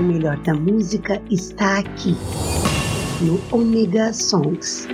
O melhor da música está aqui, no Omega Songs.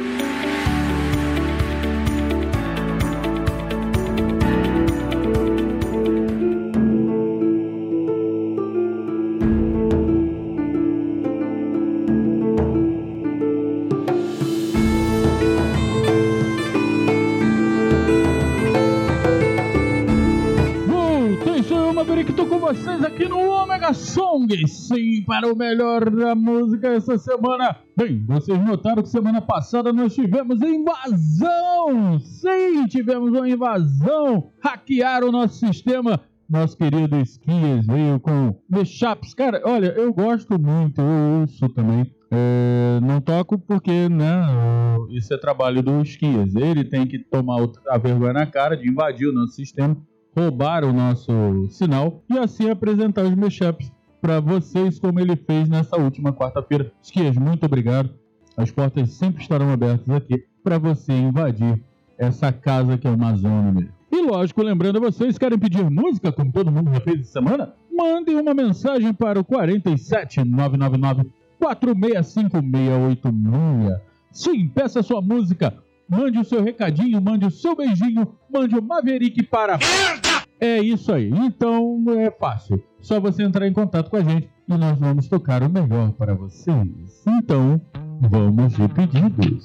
Para o melhor da música essa semana. Bem, vocês notaram que semana passada nós tivemos invasão! Sim, tivemos uma invasão! Hackearam o nosso sistema. Nosso querido Esquias veio com mashups. Cara, olha, eu gosto muito, eu ouço também. É, não toco porque, né, isso é trabalho do Esquias. Ele tem que tomar a vergonha na cara de invadir o nosso sistema roubar o nosso sinal e assim apresentar os mashups para vocês como ele fez nessa última quarta-feira. Esquias, muito obrigado. As portas sempre estarão abertas aqui para você invadir essa casa que é uma zona mesmo. E lógico, lembrando a vocês, querem pedir música, como todo mundo já fez essa semana? Mandem uma mensagem para o 47999 465 Sim, peça sua música mande o seu recadinho, mande o seu beijinho, mande o Maverick para. É isso aí. Então é fácil. Só você entrar em contato com a gente e nós vamos tocar o melhor para vocês. Então, vamos de pedidos.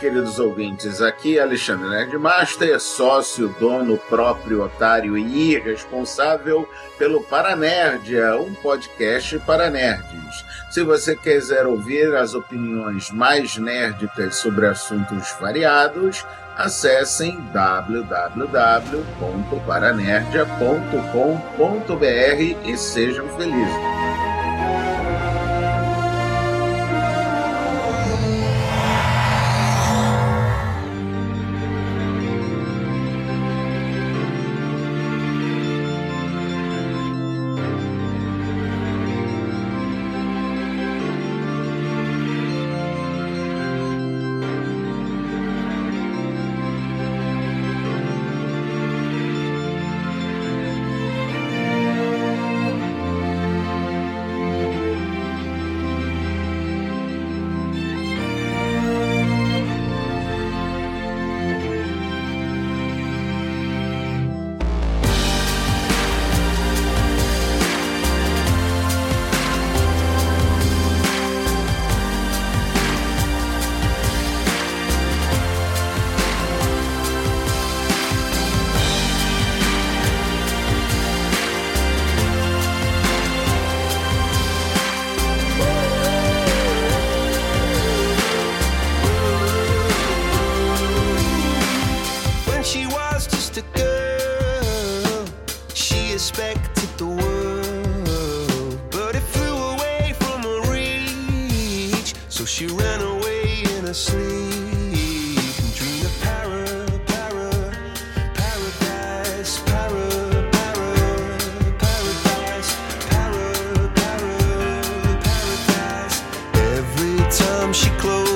Queridos ouvintes. Aqui é Alexandre Nerdmaster, sócio, dono, próprio, otário e irresponsável pelo Paranerdia, um podcast para nerds. Se você quiser ouvir as opiniões mais nerdicas sobre assuntos variados, acessem www.paranerdia.com.br e sejam felizes. time she closed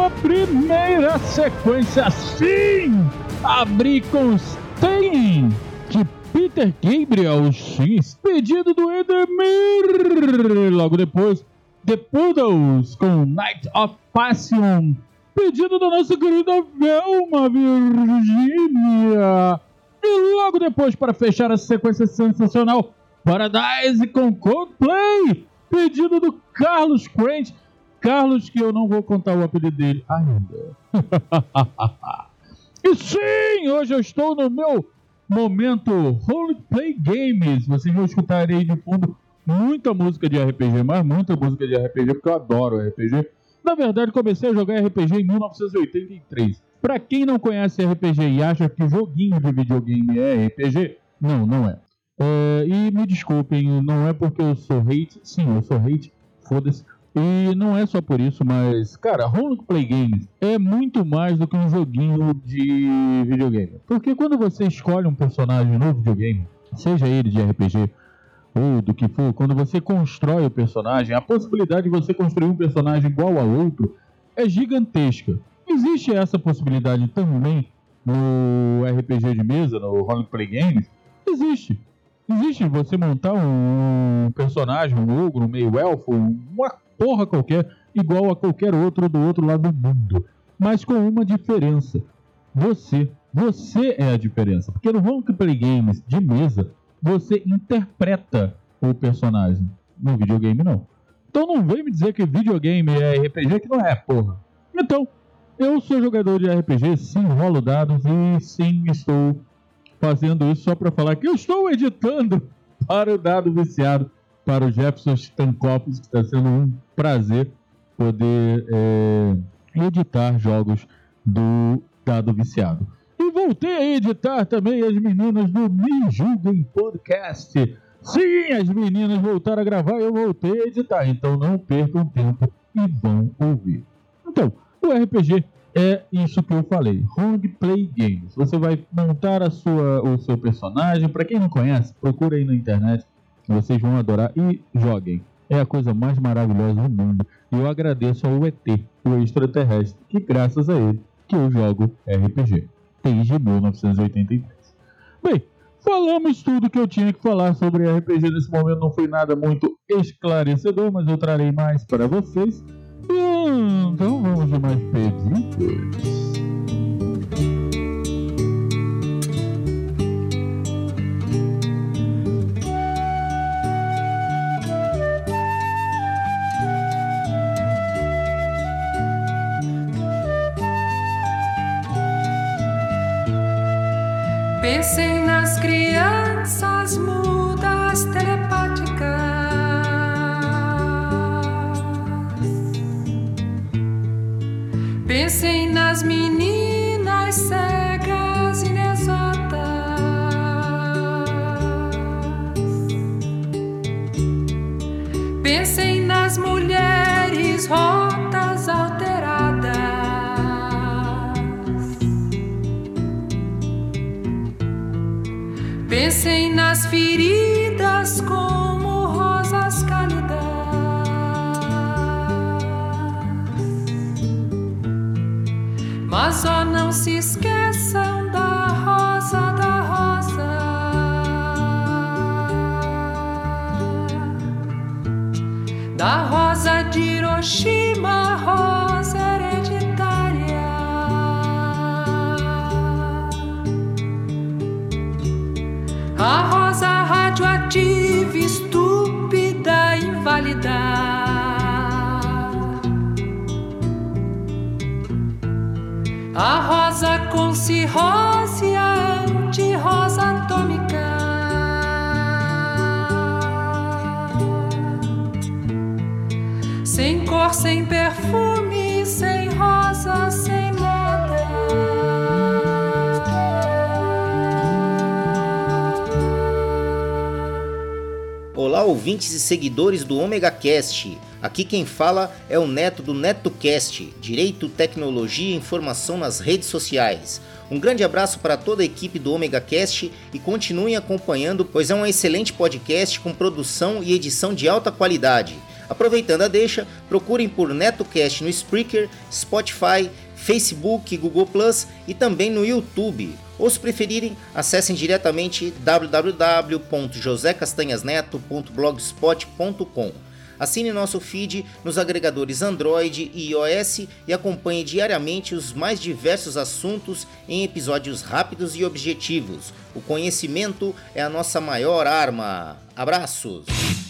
ficamos com a primeira sequência. Sim! Abri com Stain de Peter Gabriel X, pedido do Edemir. Logo depois, The Poodles com Night of Passion, pedido da nossa querida Velma Virgínia. E logo depois, para fechar essa sequência sensacional, Paradise com Coldplay, pedido do Carlos Crente. Carlos, que eu não vou contar o apelido dele ainda. e sim, hoje eu estou no meu momento Roleplay Games. Vocês vão escutar aí de fundo muita música de RPG, mas muita música de RPG, porque eu adoro RPG. Na verdade, comecei a jogar RPG em 1983. Para quem não conhece RPG e acha que joguinho de videogame é RPG, não, não é. é. E me desculpem, não é porque eu sou hate. Sim, eu sou hate, foda-se. E não é só por isso, mas, cara, roleplay games é muito mais do que um joguinho de videogame. Porque quando você escolhe um personagem no videogame, seja ele de RPG ou do que for, quando você constrói o personagem, a possibilidade de você construir um personagem igual ao outro é gigantesca. Existe essa possibilidade também no RPG de mesa, no Roleplay Games? Existe. Existe você montar um personagem, um ogro, um meio elfo, uma porra qualquer, igual a qualquer outro do outro lado do mundo. Mas com uma diferença. Você, você é a diferença. Porque no Roleplay Games de mesa, você interpreta o personagem. No videogame, não. Então não vem me dizer que videogame é RPG que não é, porra. Então, eu sou jogador de RPG, sim, rolo dados e sim, estou fazendo isso só para falar que eu estou editando para o Dado Viciado, para o Jefferson Stankopoulos, que está sendo um prazer poder é, editar jogos do Dado Viciado. E voltei a editar também as meninas do Me Julguem Podcast. Sim, as meninas voltaram a gravar e eu voltei a editar. Então não percam tempo e vão ouvir. Então, o RPG é isso que eu falei, roleplay games. Você vai montar a sua, o seu personagem. Para quem não conhece, procura aí na internet. Vocês vão adorar e joguem. É a coisa mais maravilhosa do mundo. E eu agradeço ao ET, o extraterrestre, que graças a ele que eu jogo RPG desde 1983. Bem, falamos tudo que eu tinha que falar sobre RPG nesse momento. Não foi nada muito esclarecedor, mas eu trarei mais para vocês. Então vamos de mais pedidos. Pensem nas crianças mudas telepáticas. Pensem nas meninas cegas inexatas. Pensem nas mulheres rotas Pensem nas feridas como rosas cálidas. Mas ó, não se esqueçam da rosa da rosa. Da rosa de Hiroshima, rosa com cirrose, anti-rosa atômica. Sem cor, sem perfume, sem rosa, sem Olá, ouvintes e seguidores do Omega Cast. Aqui quem fala é o Neto do NetoCast, Direito, Tecnologia e Informação nas redes sociais. Um grande abraço para toda a equipe do Omega Cast e continuem acompanhando, pois é um excelente podcast com produção e edição de alta qualidade. Aproveitando a deixa, procurem por NetoCast no Spreaker, Spotify, Facebook, Google Plus e também no YouTube. Ou se preferirem, acessem diretamente www.josecastanhasneto.blogspot.com. Assine nosso feed nos agregadores Android e iOS e acompanhe diariamente os mais diversos assuntos em episódios rápidos e objetivos. O conhecimento é a nossa maior arma. Abraços!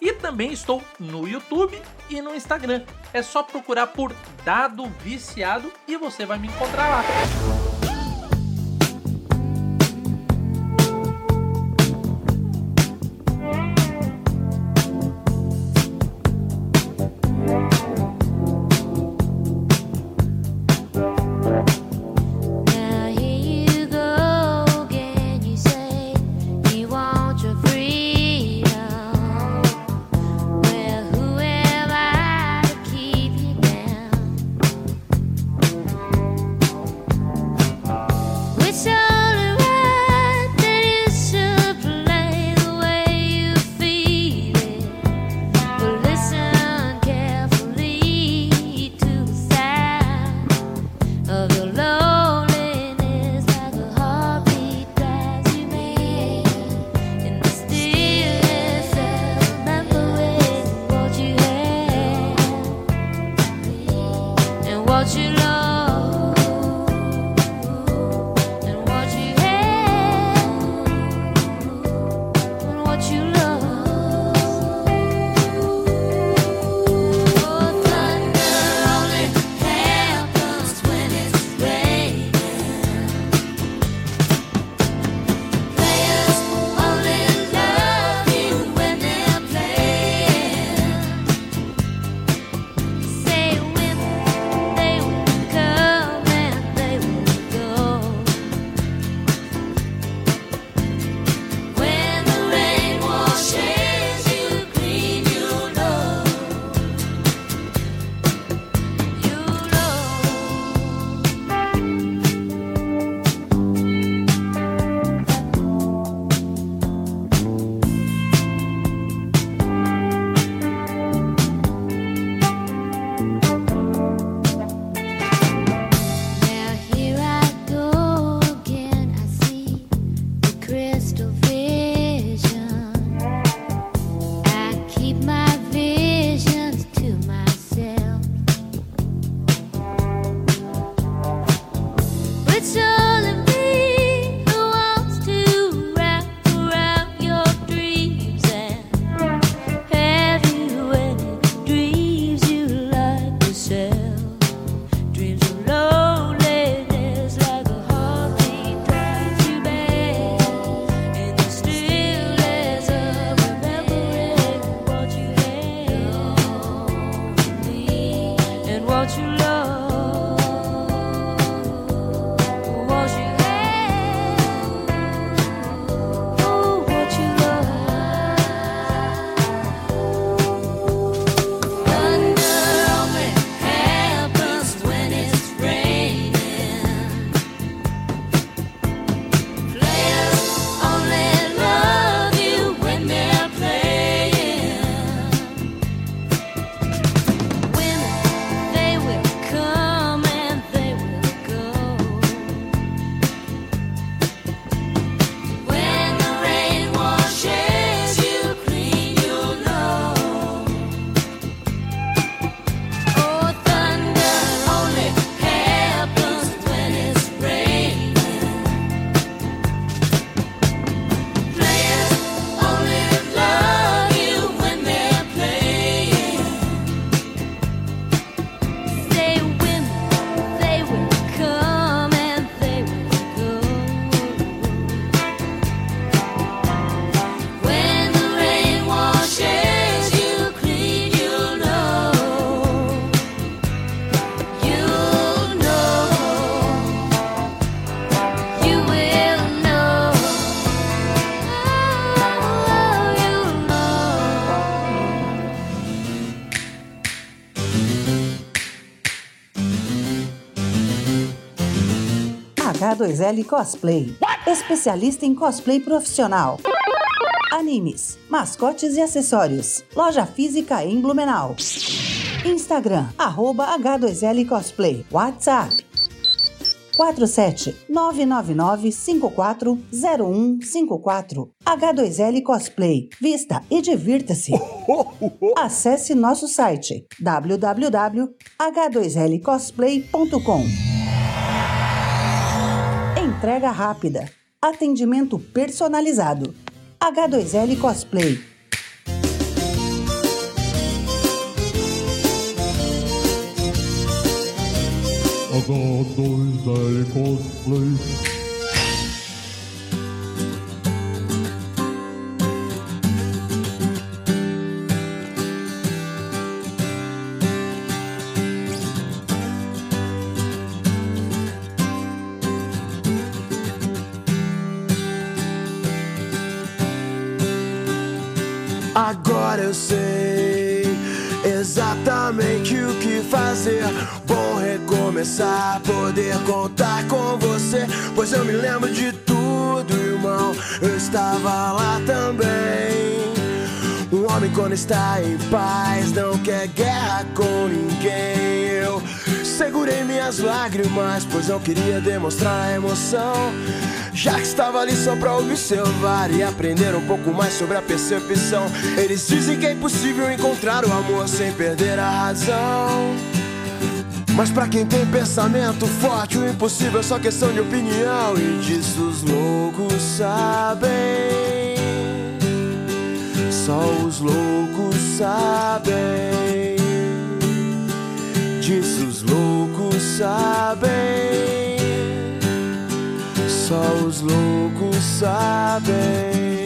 e também estou no YouTube e no Instagram. É só procurar por Dado Viciado e você vai me encontrar lá. H2L Cosplay, especialista em cosplay profissional. Animes, mascotes e acessórios. Loja física em Blumenau. Instagram, arroba H2L Cosplay. WhatsApp 47 999 H2L Cosplay. Vista e divirta-se. Acesse nosso site www.h2lcosplay.com. Entrega rápida. Atendimento personalizado. H2L Cosplay. H2L Cosplay. Poder contar com você. Pois eu me lembro de tudo, irmão. Eu estava lá também. Um homem, quando está em paz, não quer guerra com ninguém. Eu segurei minhas lágrimas, pois não queria demonstrar emoção. Já que estava ali só pra observar e aprender um pouco mais sobre a percepção. Eles dizem que é impossível encontrar o amor sem perder a razão. Mas pra quem tem pensamento forte, o impossível é só questão de opinião. E disso os loucos sabem. Só os loucos sabem. Disso os loucos sabem. Só os loucos sabem.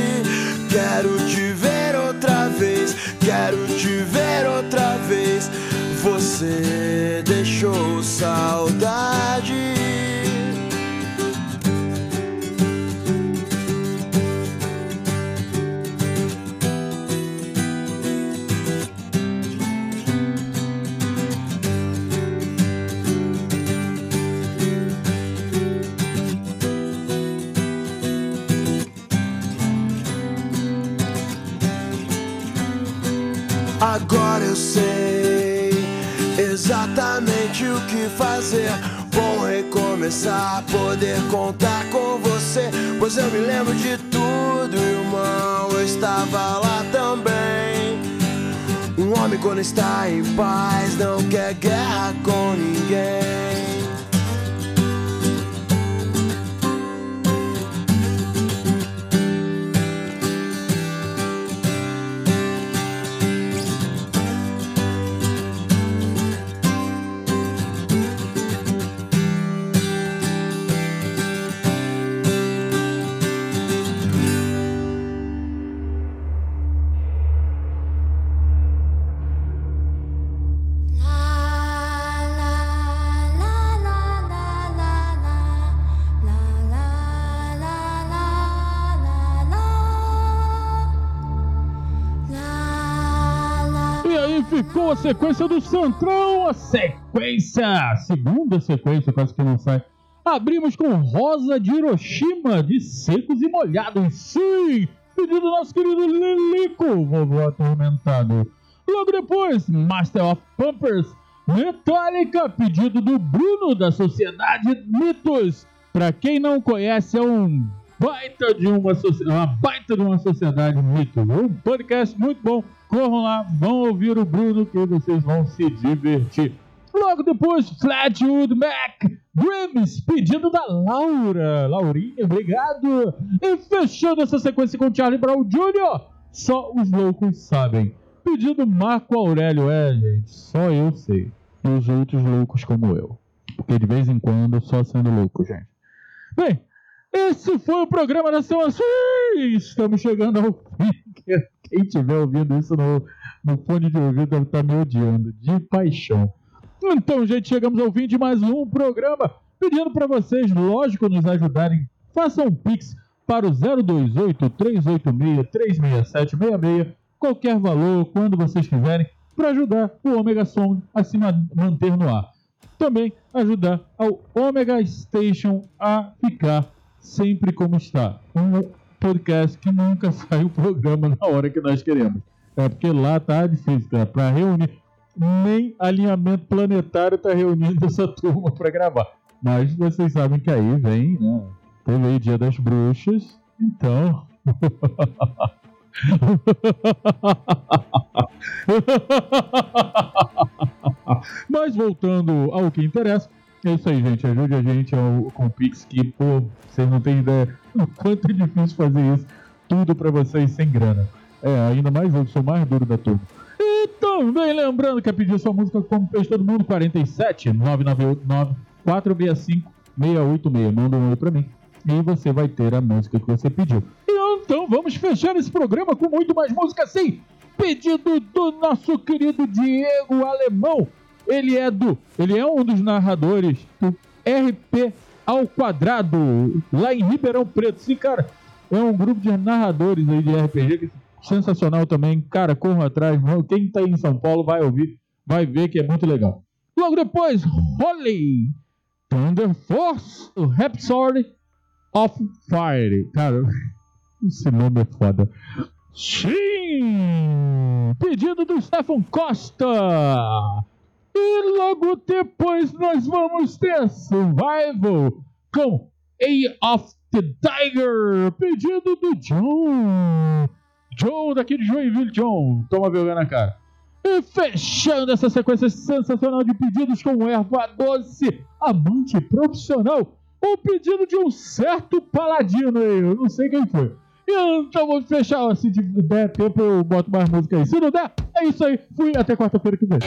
Quero te ver outra vez, quero te ver outra vez. Você deixou saudade. Recomeçar, poder contar com você. Pois eu me lembro de tudo, irmão. Eu estava lá também. Um homem, quando está em paz, não quer guerra com ninguém. Sequência do Centrão, a sequência, a segunda sequência, quase que não sai. Abrimos com Rosa de Hiroshima, de Secos e Molhados, sim! Pedido do nosso querido Lilico, vovô atormentado. Logo depois, Master of Pumpers, Metallica, pedido do Bruno, da Sociedade Mitos. Pra quem não conhece, é um baita de uma, uma baita de uma sociedade mito. Um podcast muito bom. Corram lá, vão ouvir o Bruno que vocês vão se divertir. Logo depois, Flatwood Mac, Grimes, pedido da Laura. Laurinha, obrigado. E fechando essa sequência com Charlie Brown Jr., só os loucos sabem. Pedido Marco Aurélio, é, gente, só eu sei. E os outros loucos como eu. Porque de vez em quando só sendo louco, gente. Bem, esse foi o programa da semana. Estamos chegando ao fim. Quem estiver ouvindo isso no, no fone de ouvido deve estar me odiando, de paixão. Então, gente, chegamos ao fim de mais um programa. Pedindo para vocês, lógico, nos ajudarem. Façam um pix para o 028-386-36766. Qualquer valor, quando vocês quiserem, para ajudar o Omega Song a se ma- manter no ar. Também ajudar ao Omega Station a ficar sempre como está. Um podcast que nunca sai o programa na hora que nós queremos. É porque lá tá difícil, tá? Para reunir. Nem alinhamento planetário tá reunindo essa turma para gravar. Mas vocês sabem que aí vem, né? Teve aí Dia das Bruxas. Então. Mas voltando ao que interessa, é isso aí, gente. Ajude a gente ao, com o Pix, que, pô, vocês não têm ideia o quanto é difícil fazer isso. Tudo pra vocês sem grana. É, ainda mais eu, sou mais duro da turma. E também lembrando que é pedir sua música como fez todo mundo, 47 998 465 686. Manda um oi pra mim. E você vai ter a música que você pediu. Então vamos fechar esse programa com muito mais música sim. Pedido do nosso querido Diego Alemão. Ele é do. Ele é um dos narradores do RP ao quadrado, lá em Ribeirão Preto. Sim, cara, é um grupo de narradores aí de RPG sensacional também. Cara, corram atrás. Quem tá aí em São Paulo vai ouvir, vai ver que é muito legal. Logo depois, Holly, Thunder Force, o Rhapsody of Fire. Cara, esse nome é foda. Sim! Pedido do Stefan Costa. E logo depois nós vamos ter Survival com A of the Tiger. Pedido do John. John daqui de Joinville, John. Toma vergonha na cara. E fechando essa sequência sensacional de pedidos com erva doce, amante profissional, o pedido de um certo paladino aí, eu não sei quem foi. Então vou fechar, se der tempo eu boto mais música aí. Se não der, é isso aí. Fui até quarta-feira que vem.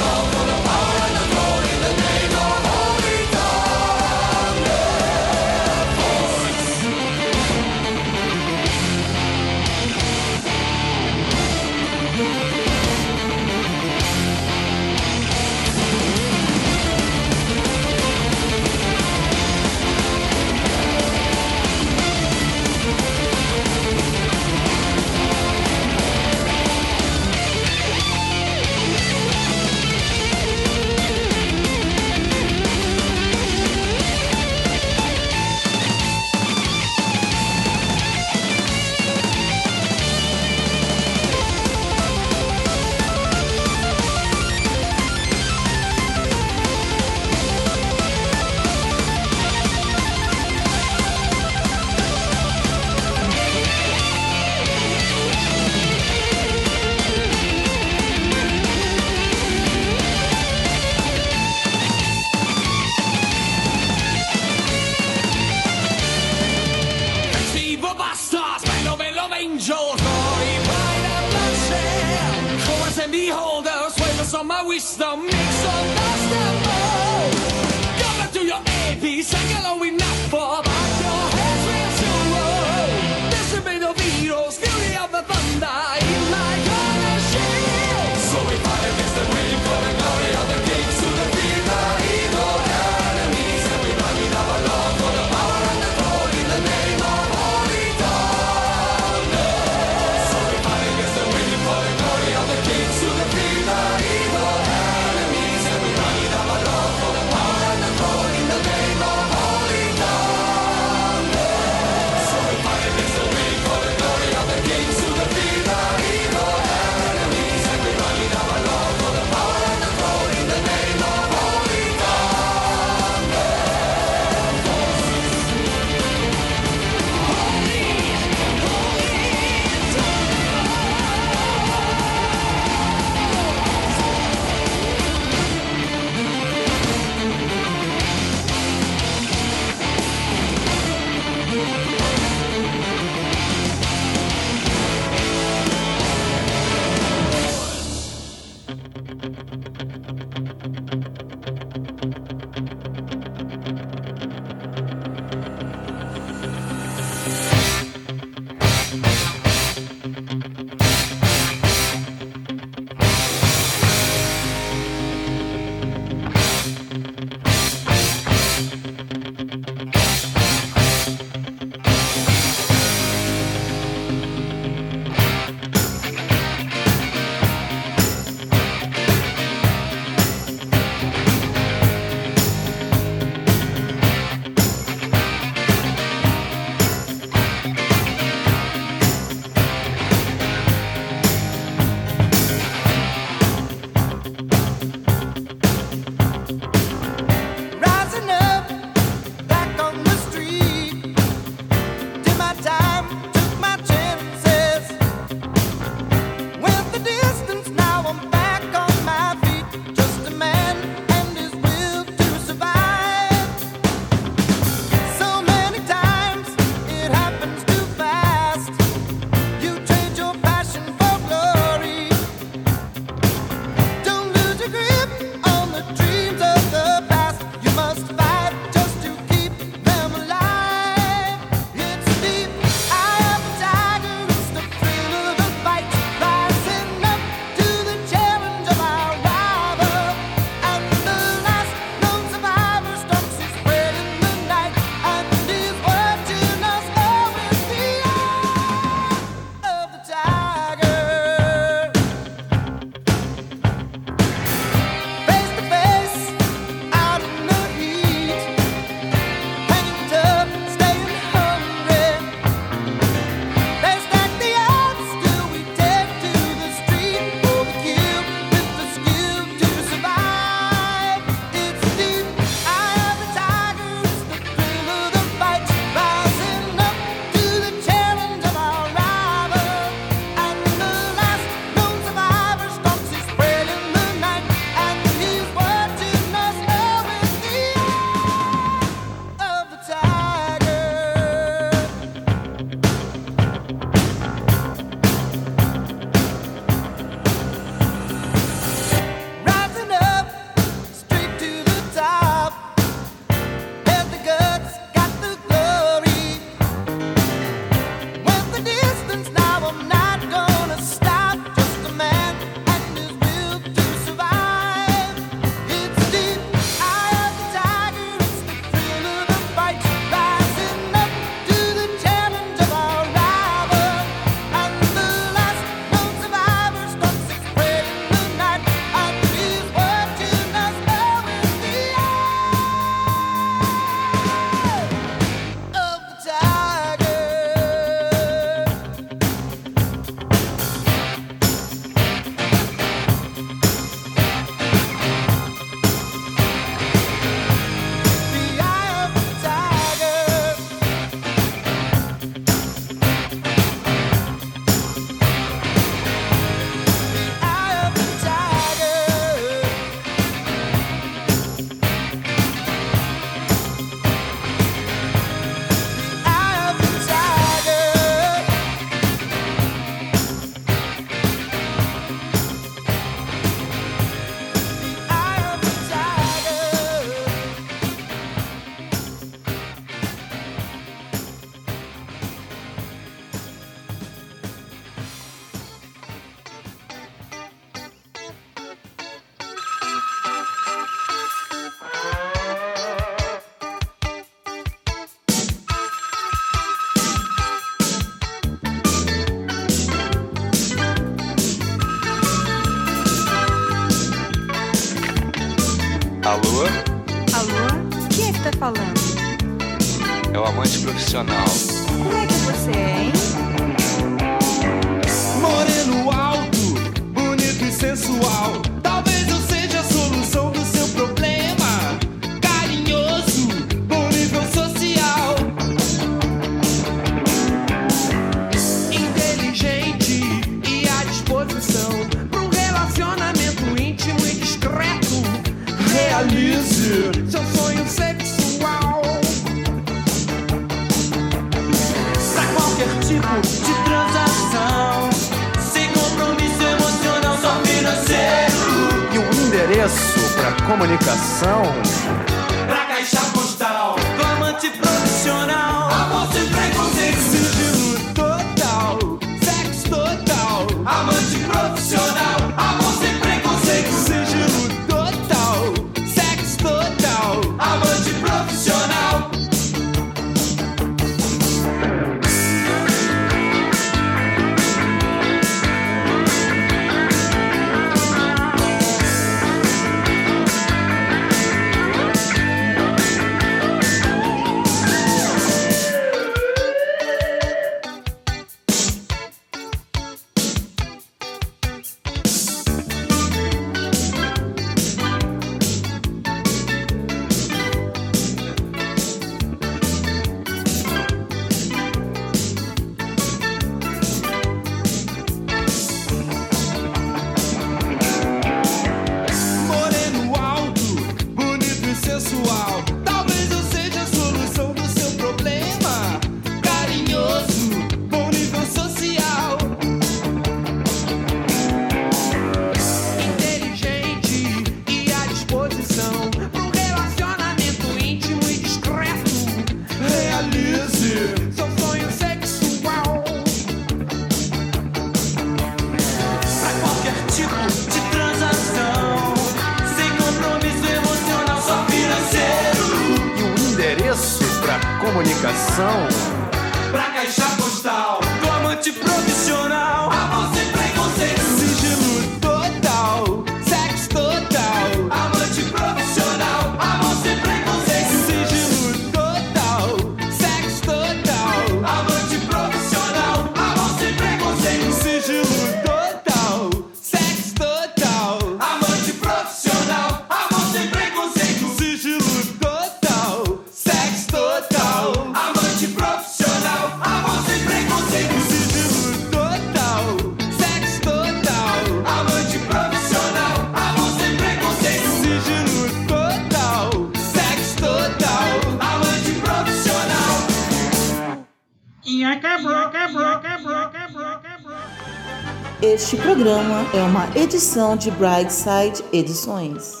É uma edição de Brightside Edições.